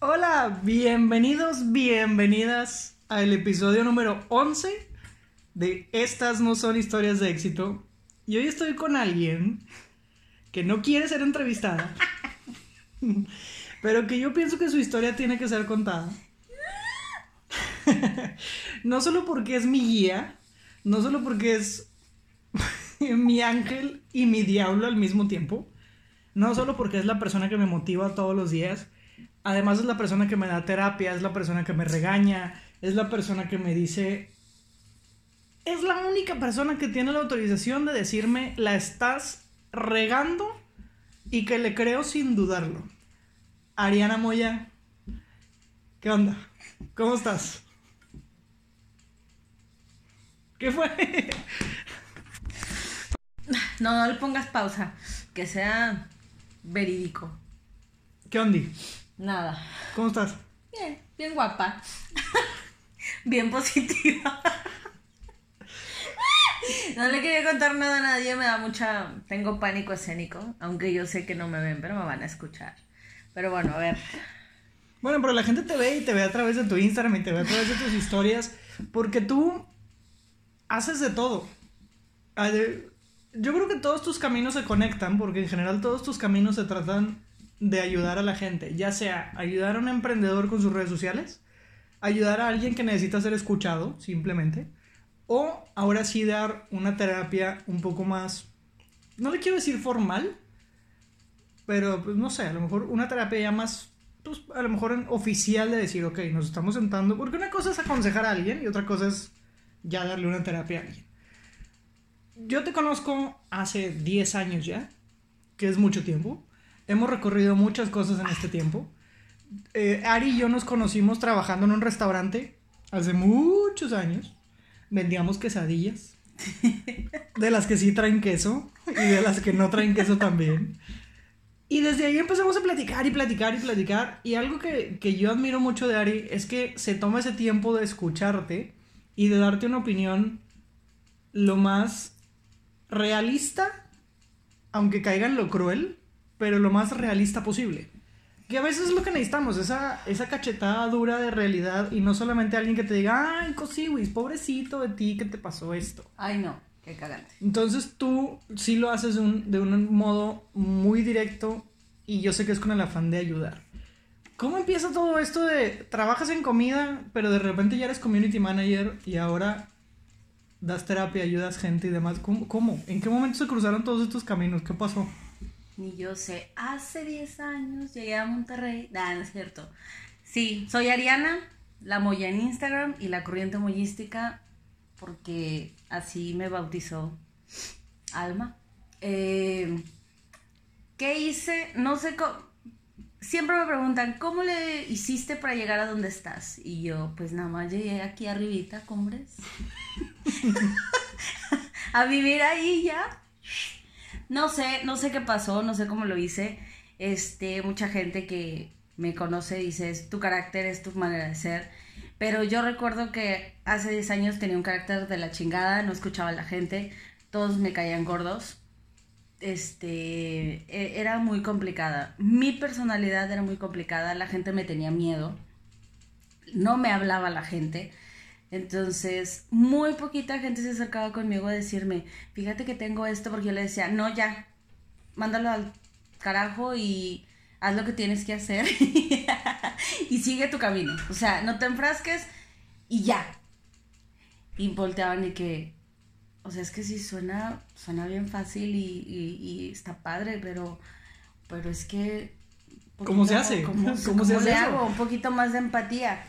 Hola, bienvenidos, bienvenidas al episodio número 11 de Estas no son historias de éxito. Y hoy estoy con alguien que no quiere ser entrevistada, pero que yo pienso que su historia tiene que ser contada. no solo porque es mi guía, no solo porque es mi ángel y mi diablo al mismo tiempo, no solo porque es la persona que me motiva todos los días, además es la persona que me da terapia, es la persona que me regaña, es la persona que me dice... Es la única persona que tiene la autorización de decirme, la estás regando y que le creo sin dudarlo. Ariana Moya, ¿qué onda? ¿Cómo estás? ¿Qué fue? No, no le pongas pausa, que sea verídico. ¿Qué onda? Nada. ¿Cómo estás? Bien, bien guapa. bien positiva. No le quería contar nada a nadie, me da mucha... Tengo pánico escénico, aunque yo sé que no me ven, pero me van a escuchar. Pero bueno, a ver. Bueno, pero la gente te ve y te ve a través de tu Instagram y te ve a través de tus historias, porque tú haces de todo. Yo creo que todos tus caminos se conectan, porque en general todos tus caminos se tratan de ayudar a la gente, ya sea ayudar a un emprendedor con sus redes sociales, ayudar a alguien que necesita ser escuchado, simplemente, o ahora sí dar una terapia un poco más, no le quiero decir formal, pero pues no sé, a lo mejor una terapia ya más, pues a lo mejor oficial de decir, ok, nos estamos sentando, porque una cosa es aconsejar a alguien y otra cosa es ya darle una terapia a alguien. Yo te conozco hace 10 años ya, que es mucho tiempo. Hemos recorrido muchas cosas en este tiempo. Eh, Ari y yo nos conocimos trabajando en un restaurante hace muchos años. Vendíamos quesadillas. De las que sí traen queso y de las que no traen queso también. Y desde ahí empezamos a platicar y platicar y platicar. Y algo que, que yo admiro mucho de Ari es que se toma ese tiempo de escucharte y de darte una opinión lo más realista, aunque caiga en lo cruel, pero lo más realista posible. Que a veces es lo que necesitamos, esa, esa cachetada dura de realidad y no solamente alguien que te diga, ay, cosiwis, pobrecito de ti que te pasó esto. Ay, no, qué cagante. Entonces tú sí lo haces de un, de un modo muy directo y yo sé que es con el afán de ayudar. ¿Cómo empieza todo esto de trabajas en comida, pero de repente ya eres community manager y ahora das terapia, ayudas gente y demás? ¿Cómo? cómo? ¿En qué momento se cruzaron todos estos caminos? ¿Qué pasó? Ni yo sé. Hace 10 años llegué a Monterrey. Nah, no es cierto. Sí, soy Ariana, la Moya en Instagram y la corriente moyística, porque así me bautizó Alma. Eh, ¿Qué hice? No sé cómo. Siempre me preguntan, ¿cómo le hiciste para llegar a donde estás? Y yo, pues nada más llegué aquí arribita, cumbres. a vivir ahí ya. No sé, no sé qué pasó, no sé cómo lo hice. Este, mucha gente que me conoce dice, es tu carácter, es tu manera de ser. Pero yo recuerdo que hace 10 años tenía un carácter de la chingada, no escuchaba a la gente, todos me caían gordos. Este, e, era muy complicada. Mi personalidad era muy complicada, la gente me tenía miedo. No me hablaba la gente. Entonces, muy poquita gente se acercaba conmigo a decirme, fíjate que tengo esto, porque yo le decía, no, ya, mándalo al carajo y haz lo que tienes que hacer y sigue tu camino. O sea, no te enfrasques y ya. Y volteaban y que, o sea, es que sí suena, suena bien fácil y, está padre, pero, pero es que... ¿Cómo se hace? ¿Cómo, se hace le hago? Un poquito más de empatía.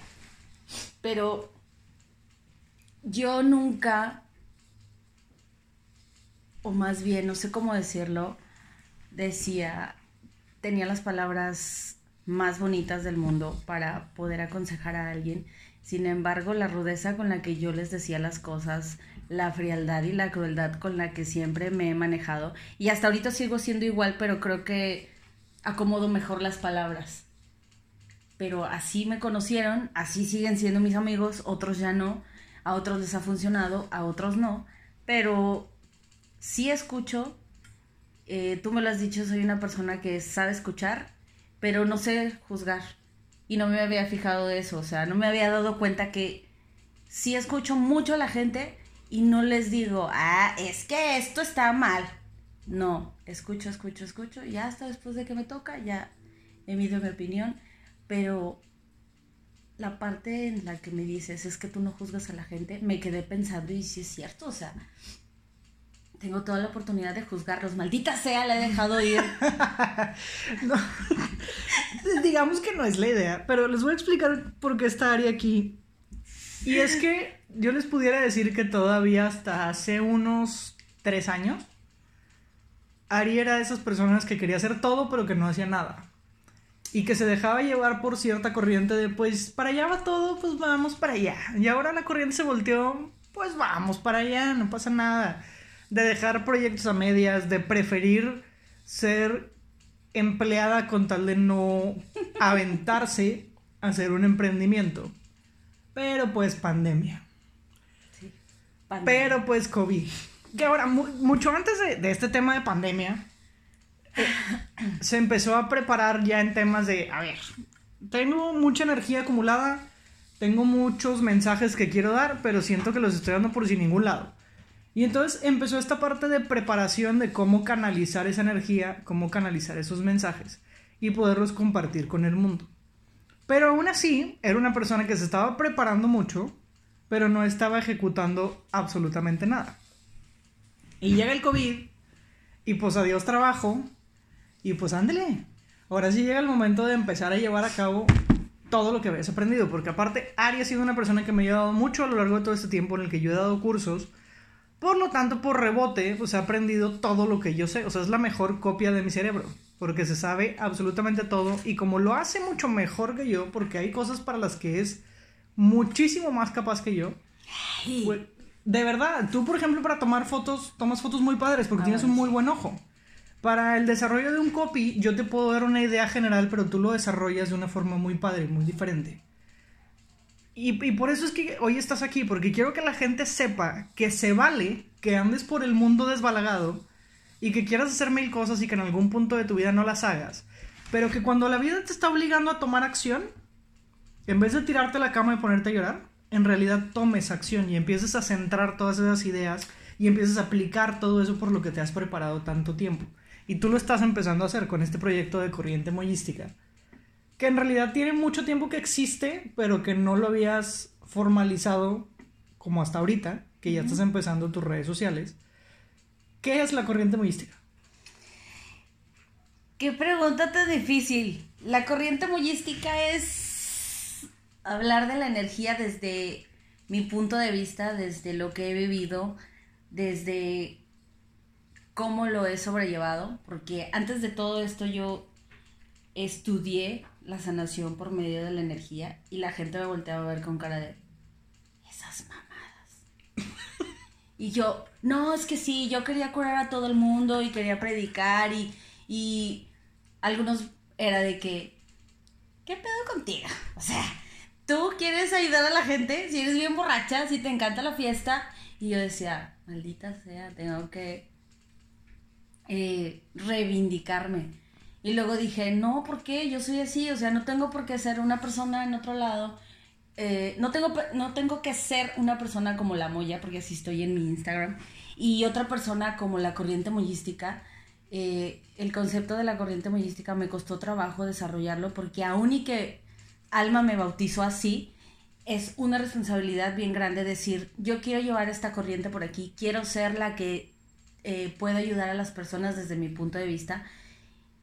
Pero yo nunca, o más bien, no sé cómo decirlo, decía, tenía las palabras más bonitas del mundo para poder aconsejar a alguien. Sin embargo, la rudeza con la que yo les decía las cosas, la frialdad y la crueldad con la que siempre me he manejado, y hasta ahorita sigo siendo igual, pero creo que acomodo mejor las palabras. Pero así me conocieron, así siguen siendo mis amigos, otros ya no, a otros les ha funcionado, a otros no, pero sí escucho, eh, tú me lo has dicho, soy una persona que sabe escuchar, pero no sé juzgar. y no me había fijado de eso, o sea, no me había dado cuenta que sí escucho mucho a la gente y no les digo, ah, es que esto está mal. No, escucho, escucho, escucho, y hasta después de que me toca, ya emido mi opinión, pero la parte en la que me dices es que tú no juzgas a la gente, me quedé pensando y sí es cierto, o sea, tengo toda la oportunidad de juzgarlos, maldita sea, la he dejado ir. digamos que no es la idea, pero les voy a explicar por qué está Ari aquí. Y es que yo les pudiera decir que todavía hasta hace unos tres años, Ari era de esas personas que quería hacer todo pero que no hacía nada y que se dejaba llevar por cierta corriente de pues para allá va todo, pues vamos para allá. Y ahora la corriente se volteó, pues vamos para allá, no pasa nada. De dejar proyectos a medias, de preferir ser empleada con tal de no aventarse a hacer un emprendimiento. Pero pues pandemia. Sí, Pero pues COVID. Que ahora, mucho antes de este tema de pandemia, se empezó a preparar ya en temas de, a ver, tengo mucha energía acumulada, tengo muchos mensajes que quiero dar, pero siento que los estoy dando por sin ningún lado. Y entonces empezó esta parte de preparación de cómo canalizar esa energía, cómo canalizar esos mensajes y poderlos compartir con el mundo. Pero aún así, era una persona que se estaba preparando mucho, pero no estaba ejecutando absolutamente nada. Y llega el COVID, y pues adiós trabajo, y pues ándele. Ahora sí llega el momento de empezar a llevar a cabo todo lo que habías aprendido. Porque aparte, Ari ha sido una persona que me ha ayudado mucho a lo largo de todo este tiempo en el que yo he dado cursos. Por lo tanto, por rebote, pues he aprendido todo lo que yo sé. O sea, es la mejor copia de mi cerebro. Porque se sabe absolutamente todo. Y como lo hace mucho mejor que yo, porque hay cosas para las que es muchísimo más capaz que yo. Pues, de verdad, tú, por ejemplo, para tomar fotos, tomas fotos muy padres porque tienes un muy buen ojo. Para el desarrollo de un copy, yo te puedo dar una idea general, pero tú lo desarrollas de una forma muy padre, muy diferente. Y, por eso es que hoy estás aquí, porque quiero que la gente sepa que se vale que andes por el mundo desbalagado y que quieras hacer mil cosas y que en algún punto de tu vida no las hagas. Pero que cuando la vida te está obligando a tomar acción, en vez de tirarte a la cama y ponerte a llorar, en realidad tomes acción y empieces a centrar todas esas ideas y empieces a aplicar todo eso por lo que te has preparado tanto tiempo. Y tú lo estás empezando a hacer con este proyecto de corriente mollística, que en realidad tiene mucho tiempo que existe, pero que no lo habías formalizado como hasta ahorita, que ya estás empezando tus redes sociales. ¿Qué es la corriente mollística? Qué pregunta tan difícil. La corriente mollística es hablar de la energía desde mi punto de vista, desde lo que he vivido, desde cómo lo he sobrellevado, porque antes de todo esto yo estudié la sanación por medio de la energía y la gente me volteaba a ver con cara de esas mamadas. y yo, no, es que sí, yo quería curar a todo el mundo y quería predicar y, y algunos era de que, ¿qué pedo contigo? O sea, tú quieres ayudar a la gente, si eres bien borracha, si te encanta la fiesta. Y yo decía, maldita sea, tengo que eh, reivindicarme. Y luego dije, no, ¿por qué? Yo soy así, o sea, no tengo por qué ser una persona en otro lado. Eh, no, tengo, no tengo que ser una persona como la Moya, porque así estoy en mi Instagram, y otra persona como la corriente mollística. Eh, el concepto de la corriente mollística me costó trabajo desarrollarlo porque aún y que Alma me bautizó así, es una responsabilidad bien grande decir, yo quiero llevar esta corriente por aquí, quiero ser la que eh, puedo ayudar a las personas desde mi punto de vista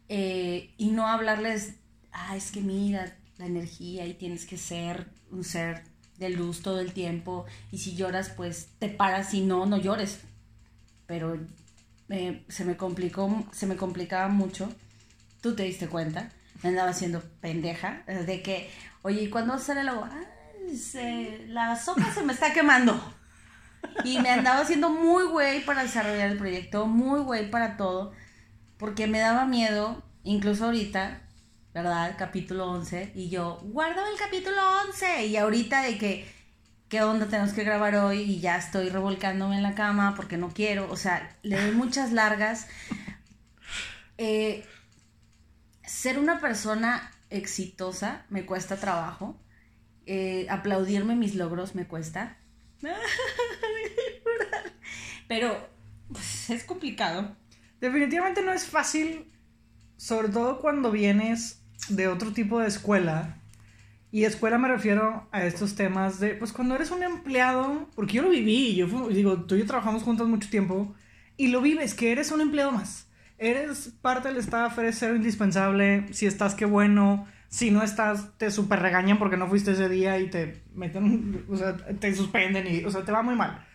eh, y no hablarles, ah, es que mira la energía y tienes que ser un ser de luz todo el tiempo y si lloras pues te paras y no, no llores. Pero eh, se me complicó, se me complicaba mucho. Tú te diste cuenta, me andaba haciendo pendeja de que, oye, ¿y cuándo sale el agua? la sopa se me está quemando. Y me andaba haciendo muy güey para desarrollar el proyecto, muy güey para todo, porque me daba miedo, incluso ahorita, ¿verdad? Capítulo 11, y yo, guárdame el capítulo 11, y ahorita de que, ¿qué onda tenemos que grabar hoy? Y ya estoy revolcándome en la cama porque no quiero, o sea, le doy muchas largas. Eh, ser una persona exitosa me cuesta trabajo. Eh, aplaudirme mis logros me cuesta. Pero pues, es complicado. Definitivamente no es fácil, sobre todo cuando vienes de otro tipo de escuela. Y escuela me refiero a estos temas de, pues cuando eres un empleado, porque yo lo viví, yo digo, tú y yo trabajamos juntos mucho tiempo, y lo vives, que eres un empleado más. Eres parte del staff, eres ser indispensable, si estás, qué bueno, si no estás, te super regañan porque no fuiste ese día y te meten, o sea, te suspenden y, o sea, te va muy mal.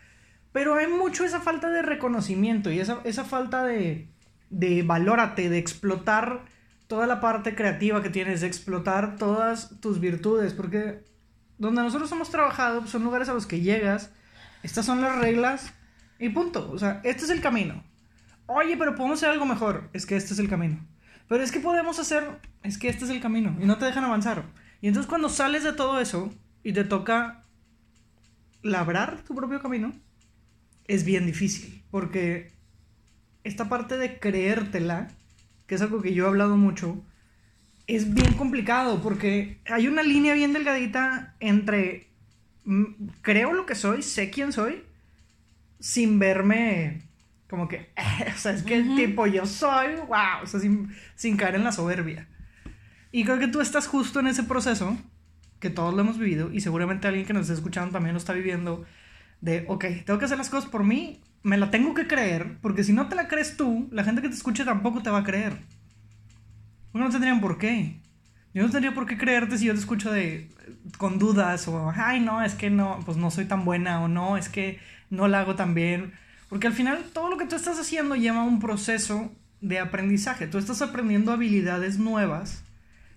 Pero hay mucho esa falta de reconocimiento y esa, esa falta de, de valórate, de explotar toda la parte creativa que tienes, de explotar todas tus virtudes, porque donde nosotros hemos trabajado son lugares a los que llegas, estas son las reglas y punto. O sea, este es el camino. Oye, pero podemos hacer algo mejor. Es que este es el camino. Pero es que podemos hacer, es que este es el camino y no te dejan avanzar. Y entonces cuando sales de todo eso y te toca labrar tu propio camino, es bien difícil. Porque esta parte de creértela, que es algo que yo he hablado mucho, es bien complicado porque hay una línea bien delgadita entre mm, creo lo que soy, sé quién soy, sin verme como que, o sea, es que el tipo yo soy, wow, o sea, sin, caer en la soberbia. Y creo que tú estás justo en ese proceso, que todos lo hemos vivido, y seguramente alguien que nos está escuchando también lo está viviendo, de, ok, tengo que hacer las cosas por mí, me la tengo que creer, porque si no te la crees tú, la gente que te escuche tampoco te va a creer. Porque no tendrían por qué. Yo no tendría por qué creerte si yo te escucho de con dudas o ay no, es que no, pues no soy tan buena o no, es que no la hago tan bien. Porque al final todo lo que tú estás haciendo lleva un proceso de aprendizaje. Tú estás aprendiendo habilidades nuevas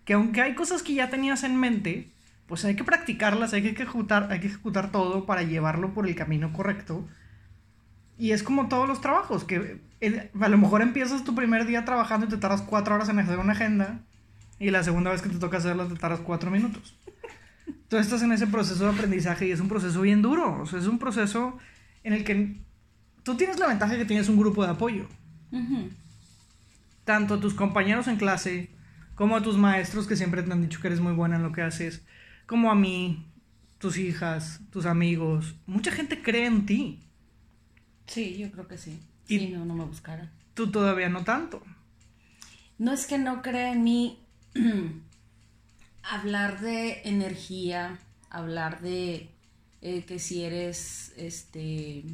que aunque hay cosas que ya tenías en mente, pues hay que practicarlas, hay que ejecutar, hay que ejecutar todo para llevarlo por el camino correcto. Y es como todos los trabajos, que a lo mejor empiezas tu primer día trabajando y te tardas cuatro horas en hacer una agenda y la segunda vez que te toca hacerla te tardas cuatro minutos. Tú estás en ese proceso de aprendizaje y es un proceso bien duro, o sea, es un proceso en el que tú tienes la ventaja que tienes un grupo de apoyo. Tanto a tus compañeros en clase, como a tus maestros que siempre te han dicho que eres muy buena en lo que haces, como a mí, tus hijas, tus amigos. Mucha gente cree en ti. Sí, yo creo que sí. Y si no, no me buscaran. Tú todavía no tanto. No es que no crea en mí. hablar de energía, hablar de eh, que si eres este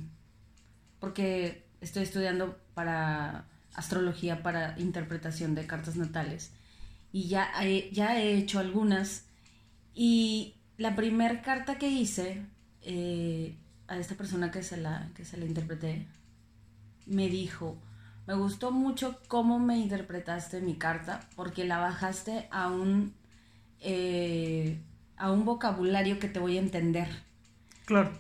porque estoy estudiando para astrología, para interpretación de cartas natales. Y ya he, ya he hecho algunas. Y la primera carta que hice eh, a esta persona que se, la, que se la interpreté, me dijo, me gustó mucho cómo me interpretaste mi carta, porque la bajaste a un, eh, a un vocabulario que te voy a entender.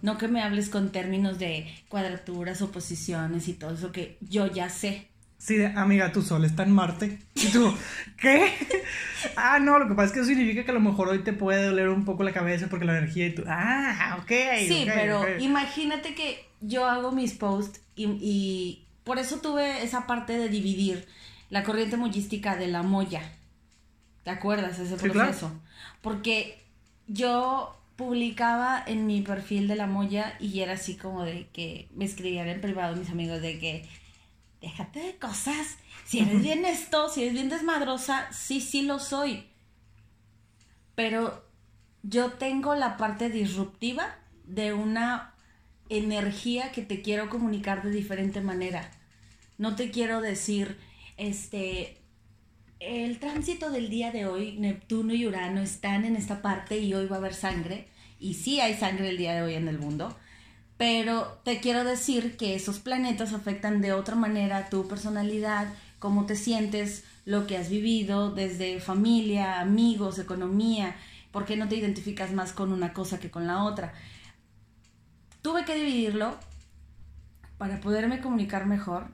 No que me hables con términos de cuadraturas, oposiciones y todo eso que yo ya sé. Sí, amiga, tu sol está en Marte. Y tú, ¿qué? ah, no, lo que pasa es que eso significa que a lo mejor hoy te puede doler un poco la cabeza porque la energía y tú, ah, ok. Sí, pero imagínate que yo hago mis posts y, por eso tuve esa parte de dividir la corriente mullística de la moya. ¿Te acuerdas ese proceso? Porque yo publicaba en mi perfil de la Moya y era así como de que me escribían en privado mis amigos de que déjate de cosas, si eres bien esto, si eres bien desmadrosa, sí, sí lo soy. Pero yo tengo la parte disruptiva de una energía que te quiero comunicar de diferente manera. No te quiero decir, este, el tránsito del día de hoy, Neptuno y Urano están en esta parte y hoy va a haber sangre. Y sí hay sangre el día de hoy en el mundo. Pero te quiero decir que esos planetas afectan de otra manera tu personalidad, cómo te sientes, lo que has vivido desde familia, amigos, economía. ¿Por qué no te identificas más con una cosa que con la otra? Tuve que dividirlo para poderme comunicar mejor,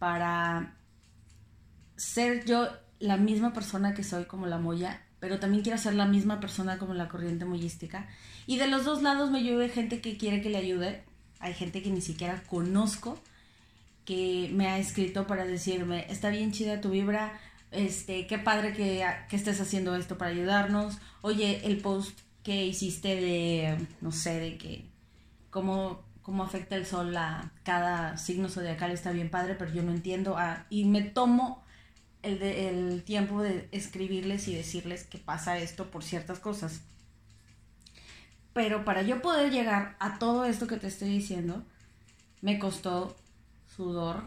para ser yo la misma persona que soy como la Moya, pero también quiero ser la misma persona como la corriente moyística. Y de los dos lados me llueve gente que quiere que le ayude. Hay gente que ni siquiera conozco que me ha escrito para decirme, está bien chida tu vibra, este, qué padre que, que estés haciendo esto para ayudarnos. Oye, el post que hiciste de, no sé, de que cómo, cómo afecta el sol a cada signo zodiacal está bien padre, pero yo no entiendo. Ah, y me tomo el, de, el tiempo de escribirles y decirles que pasa esto por ciertas cosas. Pero para yo poder llegar a todo esto que te estoy diciendo, me costó sudor,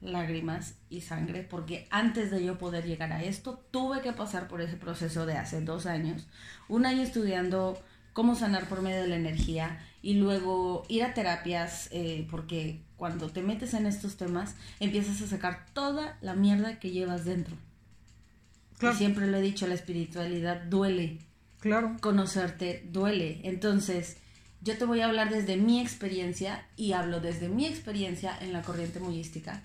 lágrimas y sangre, porque antes de yo poder llegar a esto, tuve que pasar por ese proceso de hace dos años, un año estudiando cómo sanar por medio de la energía y luego ir a terapias, eh, porque cuando te metes en estos temas, empiezas a sacar toda la mierda que llevas dentro. Y siempre lo he dicho, la espiritualidad duele. Claro. Conocerte duele. Entonces, yo te voy a hablar desde mi experiencia y hablo desde mi experiencia en la corriente muyística.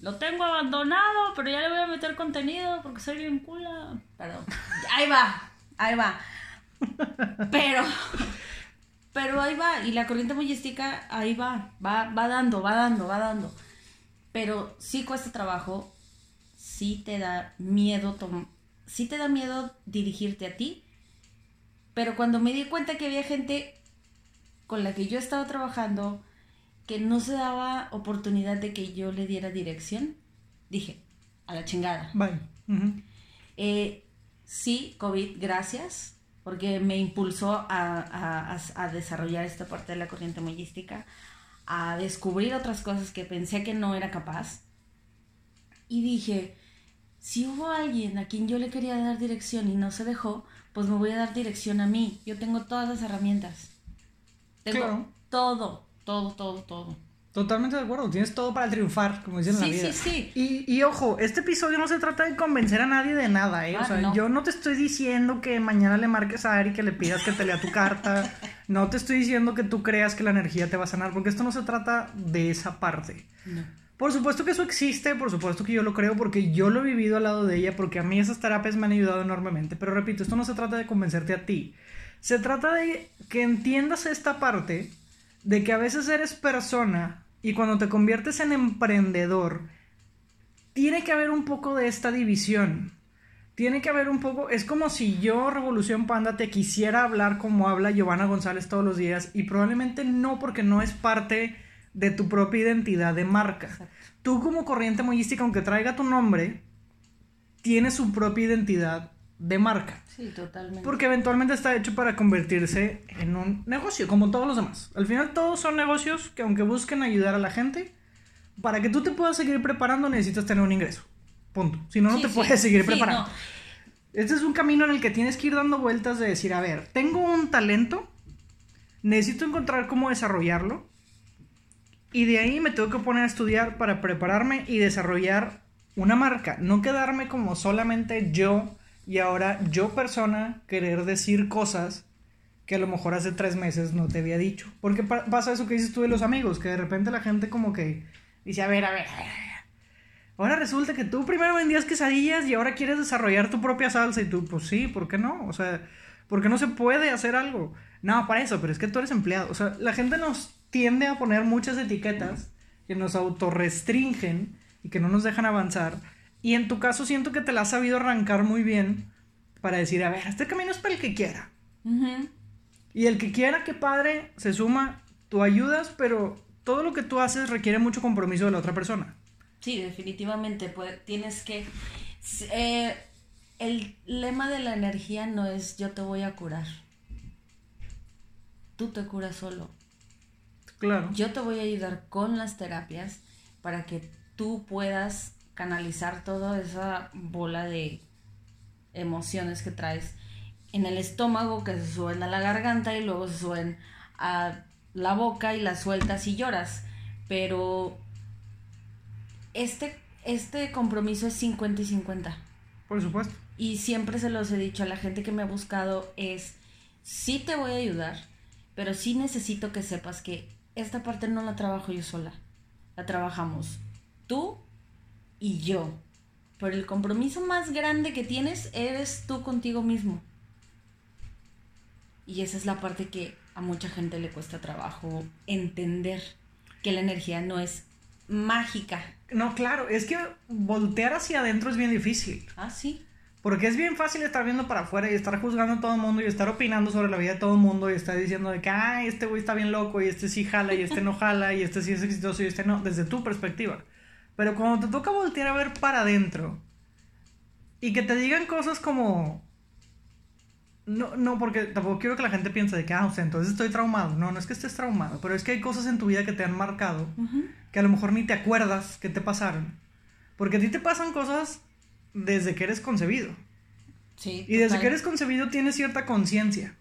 Lo tengo abandonado, pero ya le voy a meter contenido porque soy bien cula. Perdón. Ahí va, ahí va. Pero, pero ahí va. Y la corriente muyística ahí va. Va, va dando, va dando, va dando. Pero sí cuesta trabajo. Sí te da miedo. Sí te da miedo dirigirte a ti pero cuando me di cuenta que había gente con la que yo estaba trabajando que no se daba oportunidad de que yo le diera dirección, dije, a la chingada. Bye. Eh, sí, COVID, gracias, porque me impulsó a, a, desarrollar esta parte de la corriente mayística, a descubrir otras cosas que pensé que no era capaz. Y dije, si hubo alguien a quien yo le quería dar dirección y no se dejó, pues me voy a dar dirección a mí. Yo tengo todas las herramientas. Tengo todo, todo, todo, todo. Totalmente de acuerdo, tienes todo para triunfar, como dicen en la vida. Sí, sí, sí. Y, ojo, este episodio no se trata de convencer a nadie de nada, ¿eh? o sea, yo no te estoy diciendo que mañana le marques a Ari que le pidas que te lea tu carta. no te estoy diciendo que tú creas que la energía te va a sanar, porque esto no se trata de esa parte. No. Por supuesto que eso existe, por supuesto que yo lo creo porque yo lo he vivido al lado de ella, porque a mí esas terapias me han ayudado enormemente. Pero repito, esto no se trata de convencerte a ti. Se trata de que entiendas esta parte de que a veces eres persona y cuando te conviertes en emprendedor, tiene que haber un poco de esta división. Tiene que haber un poco, es como si yo, Revolución Panda, te quisiera hablar como habla Giovanna González todos los días y probablemente no porque no es parte de tu propia identidad de marca. Tú como corriente mollística, aunque traiga tu nombre, tienes su propia identidad de marca. Sí, totalmente. Porque eventualmente está hecho para convertirse en un negocio, como todos los demás. Al final todos son negocios que aunque busquen ayudar a la gente, para que tú te puedas seguir preparando necesitas tener un ingreso. Punto. Si no, no te puedes seguir preparando. Este es un camino en el que tienes que ir dando vueltas de decir, a ver, tengo un talento, necesito encontrar cómo desarrollarlo y de ahí me tengo que poner a estudiar para prepararme y desarrollar una marca. No quedarme como solamente yo y ahora yo persona querer decir cosas que a lo mejor hace tres meses no te había dicho. Porque pasa eso que dices tú de los amigos, que de repente la gente como que dice, a ver, a ver, ahora resulta que tú primero vendías quesadillas y ahora quieres desarrollar tu propia salsa y tú, pues sí, ¿por qué no? O sea, ¿por qué no se puede hacer algo? No, para eso, pero es que tú eres empleado. O sea, la gente nos tiende a poner muchas etiquetas que nos autorrestringen y que no nos dejan avanzar. Y en tu caso siento que te la has sabido arrancar muy bien para decir, a ver, este camino es para el que quiera. Y el que quiera, qué padre, se suma, tú ayudas, pero todo lo que tú haces requiere mucho compromiso de la otra persona. Sí, definitivamente, pues, tienes que... Eh, el lema de la energía no es yo te voy a curar. Tú te curas solo. Claro. Yo te voy a ayudar con las terapias para que tú puedas canalizar toda esa bola de emociones que traes en el estómago que se suben a la garganta y luego se suben a la boca y las sueltas y lloras. Pero este, este compromiso es 50 y 50. Por supuesto. Y siempre se los he dicho a la gente que me ha buscado es, sí te voy a ayudar, pero sí necesito que sepas que esta parte no la trabajo yo sola. La trabajamos tú y yo. Pero el compromiso más grande que tienes eres tú contigo mismo. Y esa es la parte que a mucha gente le cuesta trabajo entender que la energía no es mágica. No, claro, es que voltear hacia adentro es bien difícil. Ah, sí. Porque es bien fácil estar viendo para afuera y estar juzgando a todo el mundo y estar opinando sobre la vida de todo el mundo y estar diciendo de que, ay, este güey está bien loco y este sí jala y este no jala y este sí es exitoso y este no, desde tu perspectiva. Pero cuando te toca voltear a ver para adentro y que te digan cosas como... No, no, porque tampoco quiero que la gente piense de que, ah, o sea, entonces estoy traumado. No, no es que estés traumado, pero es que hay cosas en tu vida que te han marcado que a lo mejor ni te acuerdas que te pasaron. Porque a ti te pasan cosas desde que eres concebido. Sí. Y desde total. que eres concebido tienes cierta conciencia.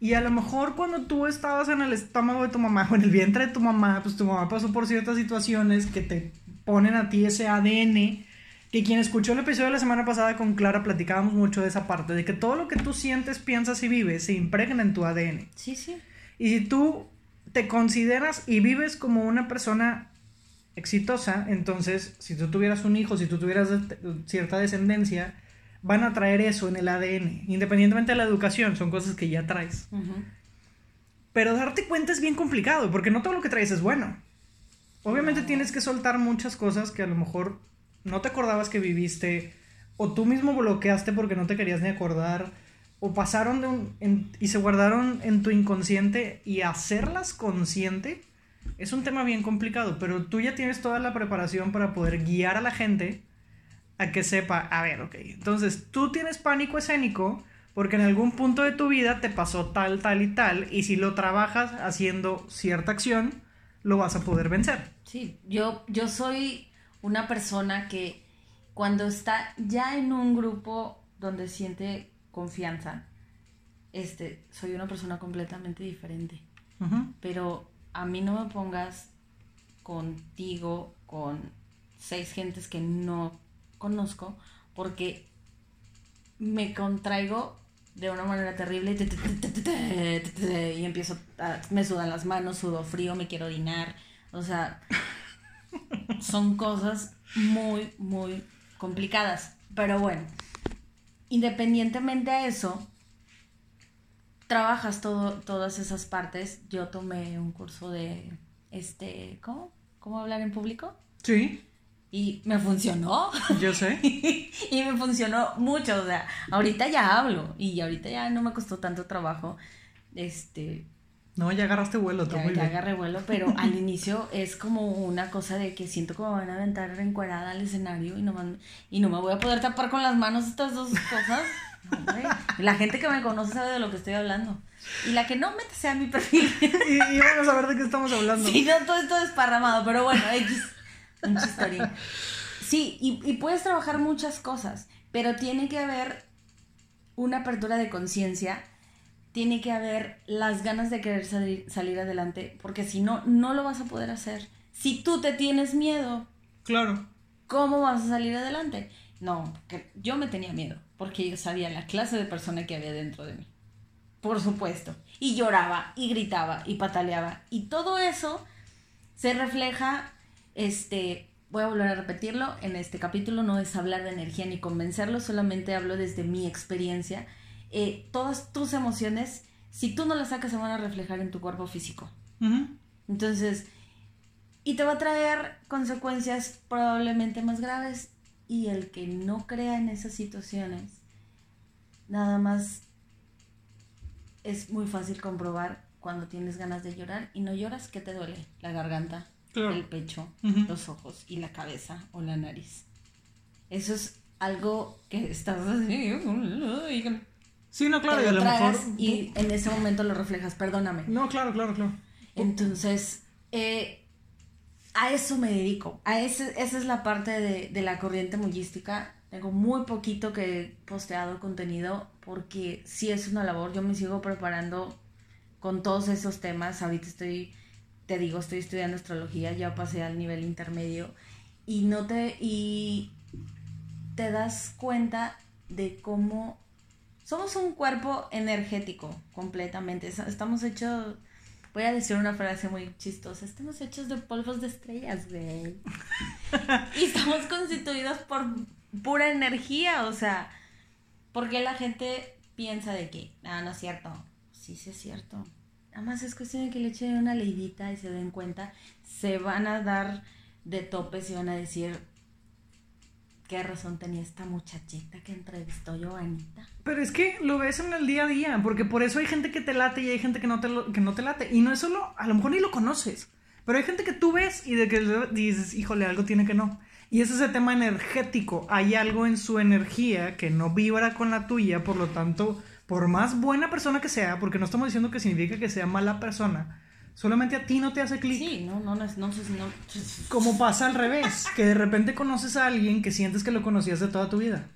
Y a lo mejor cuando tú estabas en el estómago de tu mamá o en el vientre de tu mamá, pues tu mamá pasó por ciertas situaciones que te ponen a ti ese ADN. Que quien escuchó el episodio de la semana pasada con Clara platicábamos mucho de esa parte, de que todo lo que tú sientes, piensas y vives se impregna en tu ADN. Sí, sí. Y si tú te consideras y vives como una persona exitosa, entonces si tú tuvieras un hijo, si tú tuvieras cierta descendencia, van a traer eso en el ADN, independientemente de la educación, son cosas que ya traes. Pero darte cuenta es bien complicado, porque no todo lo que traes es bueno. Obviamente tienes que soltar muchas cosas que a lo mejor no te acordabas que viviste, o tú mismo bloqueaste porque no te querías ni acordar, o pasaron de un, y se guardaron en tu inconsciente y hacerlas consciente es un tema bien complicado, pero tú ya tienes toda la preparación para poder guiar a la gente a que sepa, a ver, ok, entonces tú tienes pánico escénico porque en algún punto de tu vida te pasó tal, tal y tal, y si lo trabajas haciendo cierta acción, lo vas a poder vencer. Sí, yo, yo soy una persona que cuando está ya en un grupo donde siente confianza, este, soy una persona completamente diferente. Pero a mí no me pongas contigo, con seis gentes que no conozco, porque me contraigo de una manera terrible y empiezo a, me sudan las manos, sudo frío, me quiero orinar, o sea, son cosas muy, muy complicadas. Pero bueno, independientemente a eso, trabajas todo, todas esas partes. Yo tomé un curso de, este, ¿cómo? ¿Cómo hablar en público? Sí, Y me funcionó. yo sé. y me funcionó mucho. O sea, ahorita ya hablo y ahorita ya no me costó tanto trabajo. Este, No, ya agarraste vuelo, ya, muy ya bien. agarré vuelo, pero al inicio es como una cosa de que siento que me van a aventar encuerada al escenario y no, van- y no me voy a poder tapar con las manos estas dos cosas. Hombre. La gente que me conoce sabe de lo que estoy hablando. Y la que no, métese a mi perfil. Y, y vamos a ver de qué estamos hablando. Sí, no, todo esto desparramado, pero bueno, X. Un chistorín. Sí, y, y puedes trabajar muchas cosas, pero tiene que haber una apertura de conciencia, tiene que haber las ganas de querer salir, salir adelante, porque si no, no lo vas a poder hacer. Si tú te tienes miedo, Claro. ¿cómo vas a salir adelante? No, que yo me tenía miedo, porque yo sabía la clase de persona que había dentro de mí. Por supuesto. Y lloraba, y gritaba, y pataleaba. Y todo eso se refleja, este, voy a volver a repetirlo, en este capítulo no es hablar de energía ni convencerlo, solamente hablo desde mi experiencia. Eh, todas tus emociones, si tú no las sacas, se van a reflejar en tu cuerpo físico. Entonces, y te va a traer consecuencias probablemente más graves. Y el que no crea en esas situaciones, nada más es muy fácil comprobar cuando tienes ganas de llorar y no lloras, ¿qué te duele? La garganta, Claro. el pecho, los ojos y la cabeza o la nariz. Eso es algo que estás así. Sí, no, claro, y a lo mejor. y en ese momento lo reflejas, perdóname. No, claro, claro, claro. Entonces, eh, a eso me dedico. A ese, esa es la parte de, de la corriente mullística. Tengo muy poquito que he posteado contenido porque sí es una labor. Yo me sigo preparando con todos esos temas. Ahorita estoy, te digo, estoy estudiando astrología. Ya pasé al nivel intermedio. Y no te, y te das cuenta de cómo somos un cuerpo energético completamente. Es- Estamos hechos, voy a decir una frase muy chistosa, estamos hechos de polvos de estrellas, güey. y estamos constituidos por pura energía, o sea, ¿por qué la gente piensa de que, ah, no es cierto? Sí, sí es cierto. Nada más es cuestión de que le echen una leidita y se den cuenta, se van a dar de topes y van a decir, qué razón tenía esta muchachita que entrevistó Giovanita. Pero es que lo ves en el día a día, porque por eso hay gente que te late y hay gente que no te, que no te late. Y no es solo, a lo mejor ni lo conoces, pero hay gente que tú ves y de que dices, híjole, algo tiene que no. Y ese es el tema energético. Hay algo en su energía que no vibra con la tuya, por lo tanto, por más buena persona que sea, porque no estamos diciendo que significa que sea mala persona, solamente a ti no te hace clic. Sí, no, no, no, no, no, Como pasa al revés, que de repente conoces a alguien que sientes que lo conocías de toda tu vida.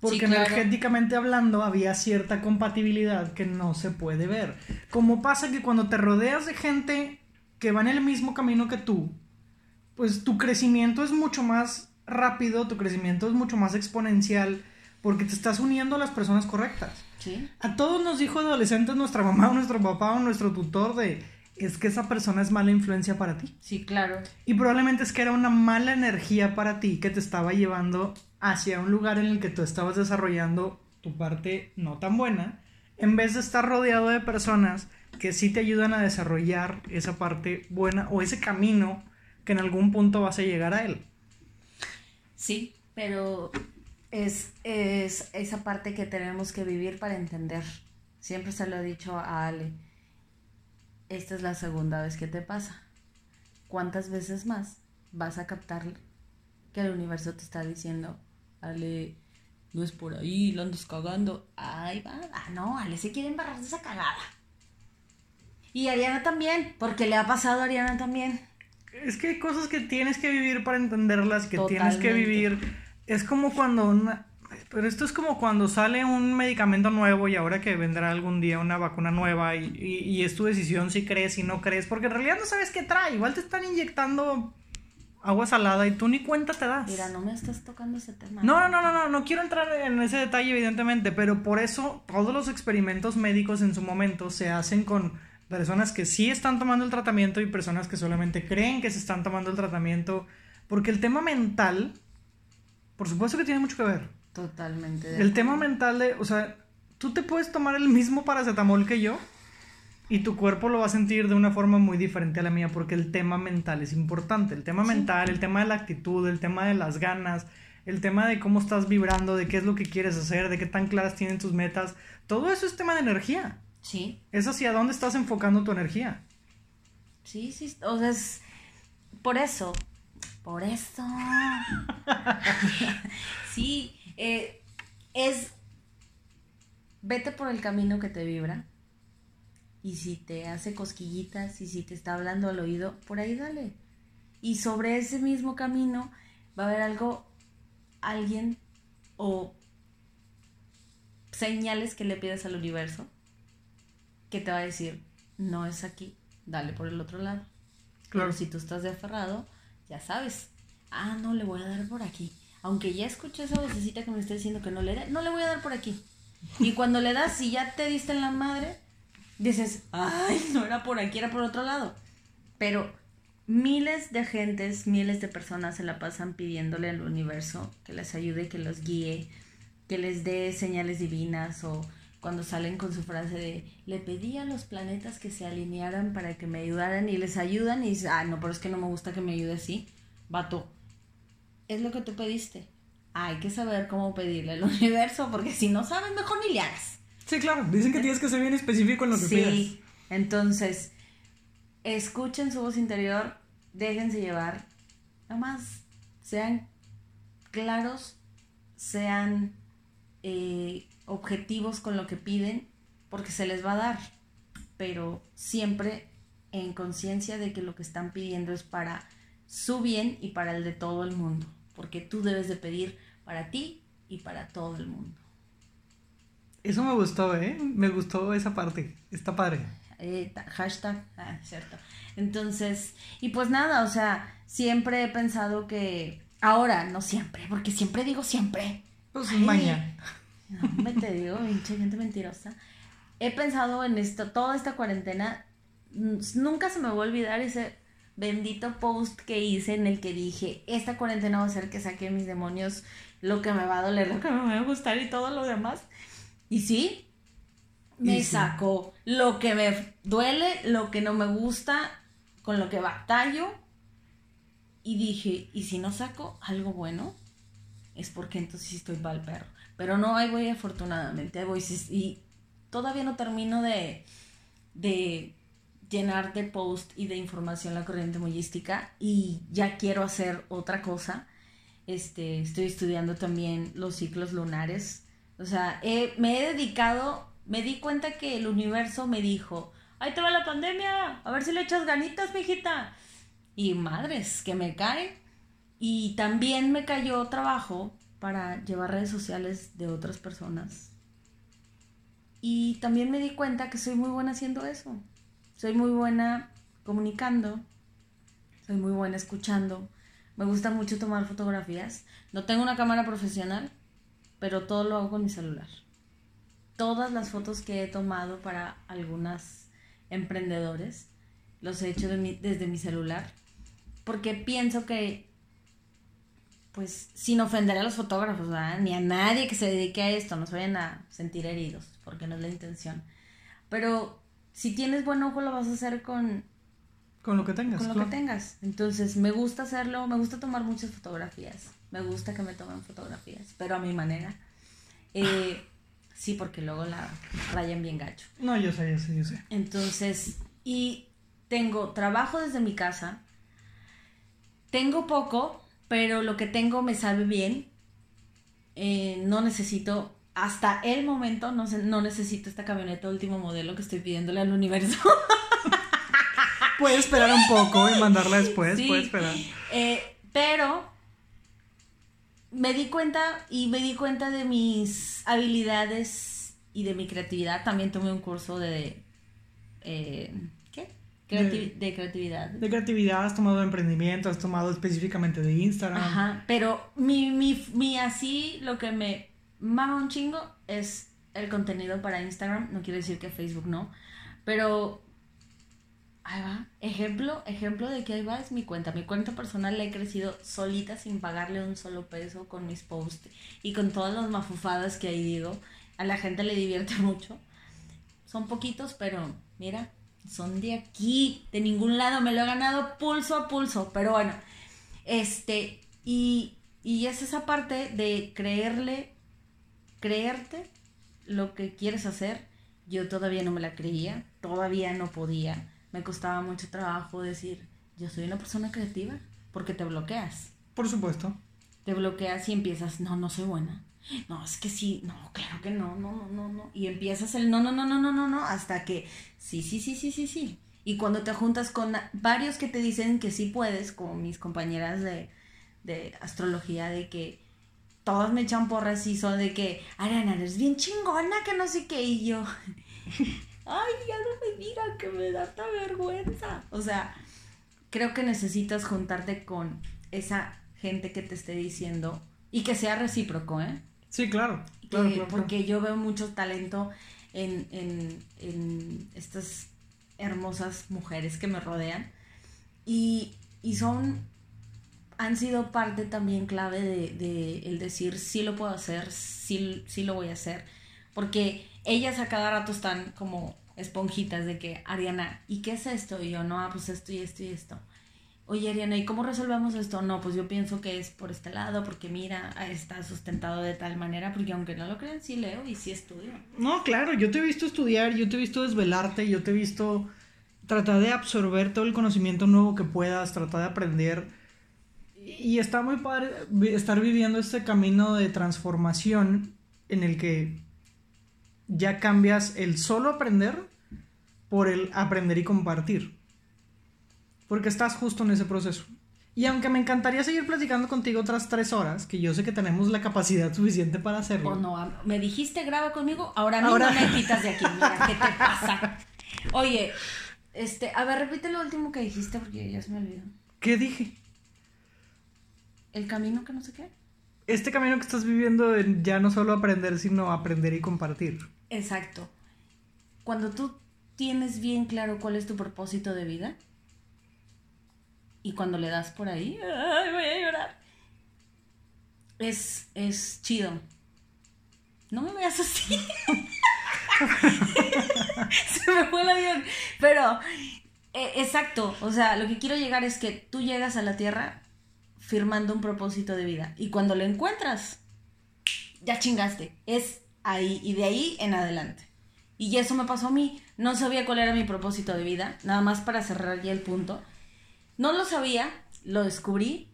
Porque energéticamente hablando había cierta compatibilidad que no se puede ver. Como pasa que cuando te rodeas de gente que va en el mismo camino que tú, pues tu crecimiento es mucho más rápido, tu crecimiento es mucho más exponencial, porque te estás uniendo a las personas correctas. ¿Sí? A todos nos dijo adolescentes nuestra mamá o nuestro papá o nuestro tutor de es que esa persona es mala influencia para ti. Sí, claro. Y probablemente es que era una mala energía para ti que te estaba llevando hacia un lugar en el que tú estabas desarrollando tu parte no tan buena, en vez de estar rodeado de personas que sí te ayudan a desarrollar esa parte buena o ese camino que en algún punto vas a llegar a él. Sí, pero es, es esa parte que tenemos que vivir para entender. Siempre se lo he dicho a Ale esta es la segunda vez que te pasa. ¿Cuántas veces más vas a captar que el universo te está diciendo, Ale, no es por ahí, lo andas cagando? Ay, va, ah, no, Ale se quiere embarrar de esa cagada. Y Ariana también, porque le ha pasado a Ariana también. Es que hay cosas que tienes que vivir para entenderlas, que tienes que vivir. Es como cuando una, pero esto es como cuando sale un medicamento nuevo y ahora que vendrá algún día una vacuna nueva y, y, es tu decisión si crees, y no crees, porque en realidad no sabes qué trae, igual te están inyectando agua salada y tú ni cuenta te das. Mira, no me estás tocando ese tema. No, no, no, no, no, no quiero entrar en ese detalle evidentemente, pero por eso todos los experimentos médicos en su momento se hacen con personas que sí están tomando el tratamiento y personas que solamente creen que se están tomando el tratamiento, porque el tema mental, por supuesto que tiene mucho que ver. Totalmente. el tema mental de, o sea, tú te puedes tomar el mismo paracetamol que yo y tu cuerpo lo va a sentir de una forma muy diferente a la mía porque el tema mental es importante. El tema mental, el tema de la actitud, el tema de las ganas, el tema de cómo estás vibrando, de qué es lo que quieres hacer, de qué tan claras tienen tus metas, todo eso es tema de energía. Sí. Es hacia dónde estás enfocando tu energía. Sí, sí, o sea, es por eso, por eso. sí, eh, es, vete por el camino que te vibra. Y si te hace cosquillitas y si te está hablando al oído, por ahí dale. Y sobre ese mismo camino va a haber algo, alguien o señales que le pides al universo que te va a decir, no es aquí, dale por el otro lado. Claro. si tú estás de aferrado, ya sabes, ah, no, le voy a dar por aquí aunque ya escuché esa vocecita que me está diciendo que no le dé, no le voy a dar por aquí. Y cuando le das, si ya te diste en la madre, dices, ay, no era por aquí, era por otro lado. Pero miles de gentes, miles de personas se la pasan pidiéndole al universo que les ayude, que los guíe, que les dé señales divinas o cuando salen con su frase de le pedí a los planetas que se alinearan para que me ayudaran y les ayudan y dices, ah, no, pero es que no me gusta que me ayude así. Vato, es lo que tú pediste. Hay que saber cómo pedirle al universo, porque si no sabes, mejor ni le hagas. Sí, claro. Dicen que tienes que ser bien específico en lo que sí. Sí, entonces, escuchen su voz interior, déjense llevar. Nada más, sean claros, sean eh, objetivos con lo que piden, porque se les va a dar. Pero siempre en conciencia de que lo que están pidiendo es para su bien y para el de todo el mundo porque tú debes de pedir para ti y para todo el mundo. Eso me gustó, ¿eh? Me gustó esa parte. Está padre. Eh, hashtag, ah, cierto. Entonces, y pues nada, o sea, siempre he pensado que, ahora, no siempre, porque siempre digo siempre. Pues mañana. No, me te digo, pinche gente mentirosa. He pensado en esto, toda esta cuarentena, nunca se me va a olvidar ese bendito post que hice en el que dije, esta cuarentena va a ser que saque mis demonios, lo que me va a doler, lo que me va a gustar y todo lo demás. Y sí, me sacó lo que me duele, lo que no me gusta, con lo que batallo. y dije, ¿y si no saco algo bueno? Es porque entonces estoy el perro. Pero no, ahí voy afortunadamente, ahí voy. Y todavía no termino de, de llenar de post y de información la corriente mullística y ya quiero hacer otra cosa. Este, estoy estudiando también los ciclos lunares. O sea, me he dedicado, me di cuenta que el universo me dijo, ahí te va la pandemia, a ver si le echas ganitas, mijita. Y madres, que me cae. Y también me cayó trabajo para llevar redes sociales de otras personas. Y también me di cuenta que soy muy buena haciendo eso. Soy muy buena comunicando. Soy muy buena escuchando. Me gusta mucho tomar fotografías. No tengo una cámara profesional, pero todo lo hago con mi celular. Todas las fotos que he tomado para algunas emprendedores los he hecho desde mi celular porque pienso que, pues, sin ofender a los fotógrafos, ni a nadie que se dedique a esto, no se vayan a sentir heridos, porque no es la intención. Pero si tienes buen ojo, lo vas a hacer con... Con lo que tengas. Con lo que tengas. Entonces, me gusta hacerlo, me gusta tomar muchas fotografías. Me gusta que me tomen fotografías, pero a mi manera. Eh, sí, porque luego la rayan bien gacho. No, yo sé, yo sé, yo sé. Entonces, y tengo trabajo desde mi casa, tengo poco, pero lo que tengo me sabe bien. Eh, no necesito, hasta el momento, no, no necesito esta camioneta último modelo que estoy pidiéndole al universo. Puede esperar un poco y mandarla después, puede esperar. Eh, pero me di cuenta y me di cuenta de mis habilidades y de mi creatividad. También tomé un curso de... Eh, de, creatividad. De creatividad, has tomado de emprendimiento, has tomado específicamente de Instagram. Ajá, pero mi, mi, mi así, lo que me mama un chingo es el contenido para Instagram. No quiere decir que Facebook no, pero ahí va. Ejemplo, ejemplo de que ahí va es mi cuenta. Mi cuenta personal la he crecido solita sin pagarle un solo peso con mis posts y con todas las mafufadas que ahí digo. A la gente le divierte mucho. Son poquitos, pero mira, son de aquí, de ningún lado, me lo he ganado pulso a pulso, pero bueno, este, y, y es esa parte de creerle, creerte lo que quieres hacer, yo todavía no me la creía, todavía no podía, me costaba mucho trabajo decir, yo soy una persona creativa, porque te bloqueas. Por supuesto. Te bloqueas y empiezas, no, no soy buena no, es que sí, no, claro que no, no, no, no, no. Y empiezas el no, no, no, no, no, no, no, hasta que sí, sí, sí, sí, sí, sí. Y cuando te juntas con varios que te dicen que sí puedes, como mis compañeras de, de astrología, de que todas me echan porras y son de que, Ariana, eres bien chingona, que no sé qué, y yo, ay, ya no me digan que me da esta vergüenza. O sea, creo que necesitas juntarte con esa gente que te esté diciendo y que sea recíproco, ¿eh? Sí, claro. Porque yo veo mucho talento en, estas hermosas mujeres que me rodean y, son, han sido parte también clave de, el decir sí lo puedo hacer, sí, sí lo voy a hacer, porque ellas a cada rato están como esponjitas de que, Ariana, ¿y qué es esto? Y yo, no, ah, pues esto y esto y esto oye Ariana, ¿y cómo resolvemos esto? No, pues yo pienso que es por este lado, porque mira, está sustentado de tal manera, porque aunque no lo crean, sí leo y sí estudio. No, claro, yo te he visto estudiar, yo te he visto desvelarte, yo te he visto tratar de absorber todo el conocimiento nuevo que puedas, tratar de aprender. Y está muy padre estar viviendo este camino de transformación en el que ya cambias el solo aprender por el aprender y compartir porque estás justo en ese proceso. Y aunque me encantaría seguir platicando contigo otras tres horas, que yo sé que tenemos la capacidad suficiente para hacerlo. O no, me dijiste graba conmigo, ahora mismo me quitas de aquí, mira, ¿qué te pasa? Oye, este, a ver, repite lo último que dijiste porque ya se me olvidó. ¿Qué dije? El camino que no sé qué. Este camino que estás viviendo ya no solo aprender, sino aprender y compartir. Exacto. Cuando tú tienes bien claro cuál es tu propósito de vida, y cuando le das por ahí, ¡ay, voy a llorar! Es, es chido. No me veas así. Se me fue el avión. Pero, eh, exacto. O sea, lo que quiero llegar es que tú llegas a la Tierra firmando un propósito de vida. Y cuando lo encuentras, ya chingaste. Es ahí y de ahí en adelante. Y eso me pasó a mí. No sabía cuál era mi propósito de vida. Nada más para cerrar ya el punto. No lo sabía, lo descubrí.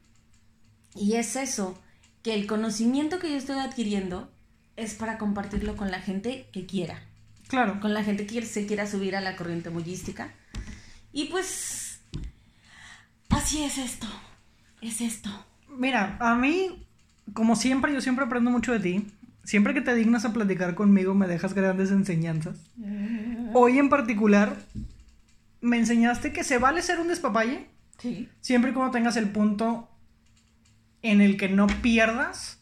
Y es eso, que el conocimiento que yo estoy adquiriendo es para compartirlo con la gente que quiera. Claro. Con la gente que se quiera subir a la corriente mullística. Y pues, así es esto. Es esto. Mira, a mí, como siempre, yo siempre aprendo mucho de ti. Siempre que te dignas a platicar conmigo, me dejas grandes enseñanzas. Hoy en particular, me enseñaste que se vale ser un despapalle. Siempre y cuando tengas el punto en el que no pierdas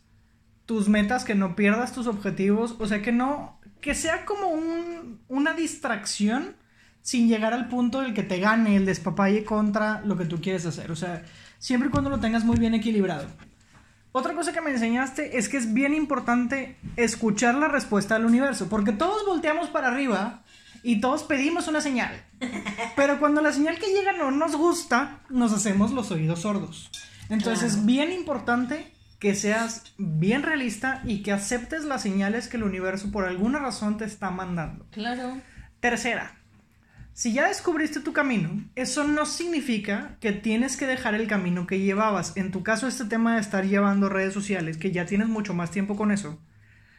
tus metas, que no pierdas tus objetivos. O sea, que no. Que sea como un, una distracción sin llegar al punto del que te gane el despapalle contra lo que tú quieres hacer. O sea, siempre y cuando lo tengas muy bien equilibrado. Otra cosa que me enseñaste es que es bien importante escuchar la respuesta del universo, porque todos volteamos para arriba y todos pedimos una señal. Pero cuando la señal que llega no nos gusta, nos hacemos los oídos sordos. Entonces Claro. es bien importante que seas bien realista y que aceptes las señales que el universo por alguna razón te está mandando. Claro. Tercera, si ya descubriste tu camino, eso no significa que tienes que dejar el camino que llevabas. En tu caso, este tema de estar llevando redes sociales, que ya tienes mucho más tiempo con eso,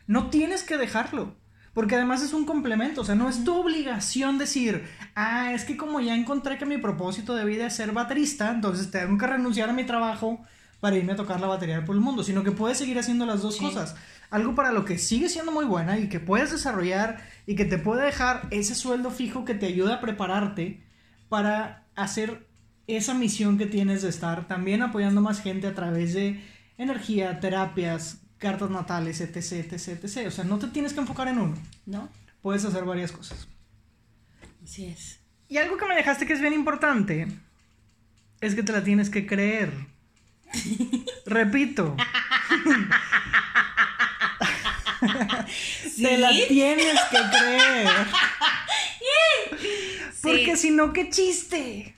no tienes que dejarlo. Porque además es un complemento, o sea, no es tu obligación decir, ah, es que como ya encontré que mi propósito de vida es ser baterista, entonces tengo que renunciar a mi trabajo para irme a tocar la batería por el mundo, sino que puedes seguir haciendo las dos Sí. cosas. Algo para lo que sigue siendo muy buena y que puedes desarrollar y que te puede dejar ese sueldo fijo que te ayuda a prepararte para hacer esa misión que tienes de estar también apoyando más gente a través de energía, terapias, cartas natales, etc, etc, etc. O sea, no te tienes que enfocar en uno. ¿No? Puedes hacer varias cosas. Así es. Y algo que me dejaste que es bien importante es que te la tienes que creer. Repito. Te la tienes que creer. Porque si no, qué chiste.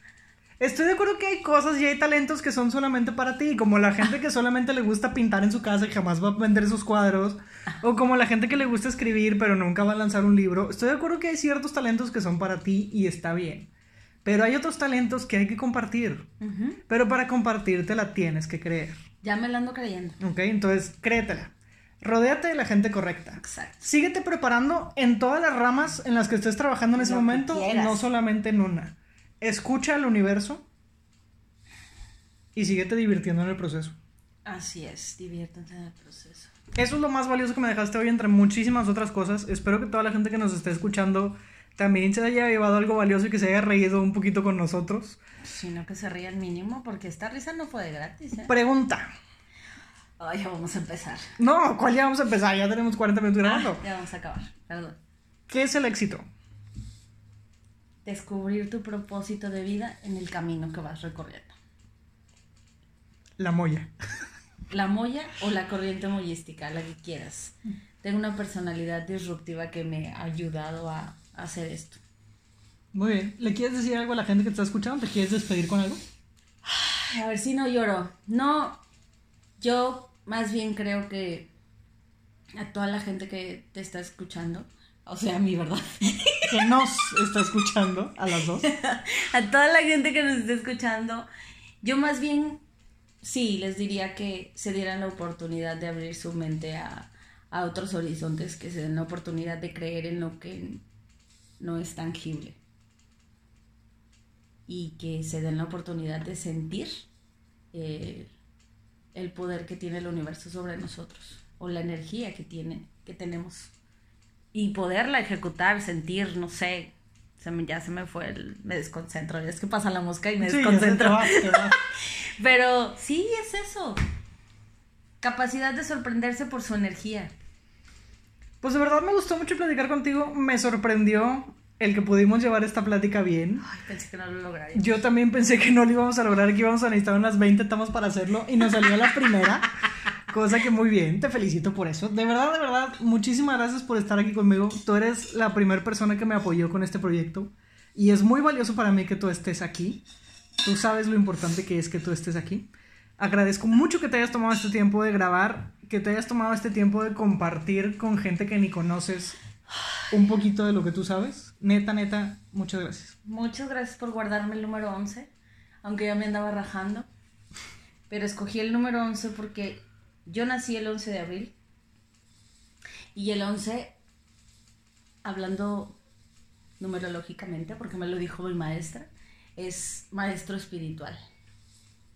Estoy de acuerdo que hay cosas y hay talentos que son solamente para ti, como la gente que solamente le gusta pintar en su casa y jamás va a vender sus cuadros, o como la gente que le gusta escribir pero nunca va a lanzar un libro. Estoy de acuerdo que hay ciertos talentos que son para ti y está bien, pero hay otros talentos que hay que compartir, pero para compartirte la tienes que creer, Ya me la ando creyendo. ¿ok? Entonces, créetela. Rodéate de la gente correcta. Exacto. Síguete preparando en todas las ramas en las que estés trabajando en ese Lo momento, no solamente en una. Escucha al universo y síguete divirtiendo en el proceso. Así es, diviértanse en el proceso. Eso es lo más valioso que me dejaste hoy entre muchísimas otras cosas. Espero que toda la gente que nos esté escuchando también se haya llevado algo valioso y que se haya reído un poquito con nosotros. Sino que se ría el mínimo, porque esta risa no fue de gratis, ¿eh? Pregunta. Ay, ya vamos a empezar. No, ¿cuál ya vamos a empezar? Ya tenemos 40 minutos grabando. Ah, ya vamos a acabar, perdón. ¿Qué es el éxito? Descubrir tu propósito de vida en el camino que vas recorriendo. La molla. La molla o la corriente mollística, la que quieras. Tengo una personalidad disruptiva que me ha ayudado a hacer esto. Muy bien. ¿Le quieres decir algo a la gente que te está escuchando? ¿Te quieres despedir con algo? Ay, A ver si no lloro. No, yo más bien creo que a toda la gente que te está escuchando, o sea, a mí, ¿verdad? Que nos está escuchando a las dos. a toda la gente que nos está escuchando, yo más bien sí les diría que se dieran la oportunidad de abrir su mente a, a otros horizontes, que se den la oportunidad de creer en lo que no es tangible. Y que se den la oportunidad de sentir eh, el poder que tiene el universo sobre nosotros, o la energía que tiene, que tenemos. Y poderla ejecutar, sentir, no sé, se me, ya se me fue el, me desconcentro, es que pasa la mosca y me Sí, desconcentro. Pero sí, es eso. Capacidad de sorprenderse por su energía. Pues de verdad me gustó mucho platicar contigo. Me sorprendió el que pudimos llevar esta plática bien. Ay, pensé que no lo lograría. Yo también pensé que no lo íbamos a lograr, que íbamos a necesitar unas 20 tomas para hacerlo y nos salió la primera. Cosa que muy bien, te felicito por eso. De verdad, de verdad, muchísimas gracias por estar aquí conmigo. Tú eres la primera persona que me apoyó con este proyecto y es muy valioso para mí que tú estés aquí. Tú sabes lo importante que es que tú estés aquí. Agradezco mucho que te hayas tomado este tiempo de grabar, que te hayas tomado este tiempo de compartir con gente que ni conoces un poquito de lo que tú sabes. Neta, neta, muchas gracias. Muchas gracias por guardarme el número 11, aunque ya me andaba rajando. Pero escogí el número 11 porque yo nací el 11 de abril. Y el 11, hablando numerológicamente, porque me lo dijo mi maestra, es maestro espiritual.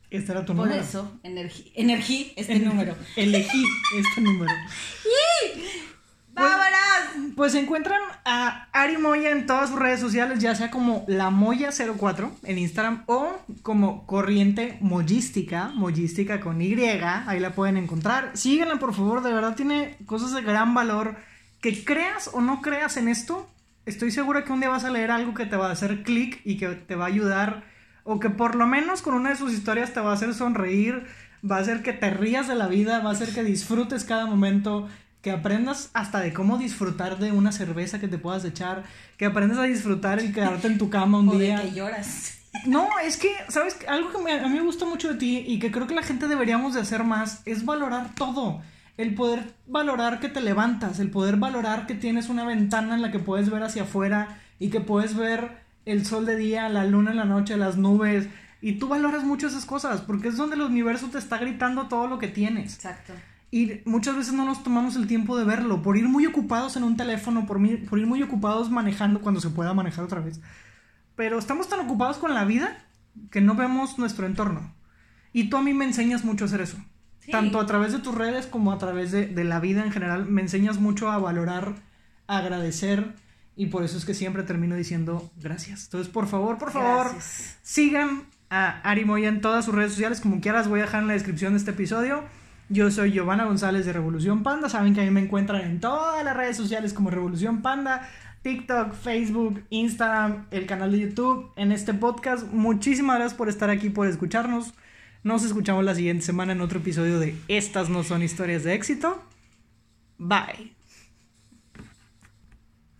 Este era tu Por número. eso, energía, elegí este número. Elegí este número. ¡Vámonos! Pues encuentran a Ari Moya en todas sus redes sociales, ya sea como la Moya04 en Instagram o como Corriente Moyística, Moyística con Y, ahí la pueden encontrar. Síganla por favor, de verdad tiene cosas de gran valor. Que creas o no creas en esto, estoy segura que un día vas a leer algo que te va a hacer clic y que te va a ayudar, o que por lo menos con una de sus historias te va a hacer sonreír, va a hacer que te rías de la vida, va a hacer que disfrutes cada momento, que aprendas hasta de cómo disfrutar de una cerveza que te puedas echar, que aprendas a disfrutar el quedarte en tu cama un O de día. que lloras. No, es que, ¿sabes? Algo que me- a mí me gusta mucho de ti y que creo que la gente deberíamos de hacer más es valorar todo. El poder valorar que te levantas, el poder valorar que tienes una ventana en la que puedes ver hacia afuera y que puedes ver el sol de día, la luna en la noche, las nubes. Y tú valoras mucho esas cosas porque es donde el universo te está gritando todo lo que tienes. Exacto. Y muchas veces no nos tomamos el tiempo de verlo, por ir muy ocupados en un teléfono, por, mi- por ir muy ocupados manejando cuando se pueda manejar otra vez. Pero estamos tan ocupados con la vida que no vemos nuestro entorno. Y tú a mí me enseñas mucho a hacer eso. Sí. Tanto a través de tus redes como a través de, de la vida en general, me enseñas mucho a valorar, a agradecer. Y por eso es que siempre termino diciendo gracias. Entonces, por favor, por favor, Gracias. Sigan a Ari Moya en todas sus redes sociales, como quieras, voy a dejar en la descripción de este episodio. Yo soy Giovanna González de Revolución Panda. Saben que a mí me encuentran en todas las redes sociales como Revolución Panda, TikTok, Facebook, Instagram, el canal de YouTube, en este podcast. Muchísimas gracias por estar aquí, por escucharnos. Nos escuchamos la siguiente semana en otro episodio de Estas no son historias de éxito. Bye.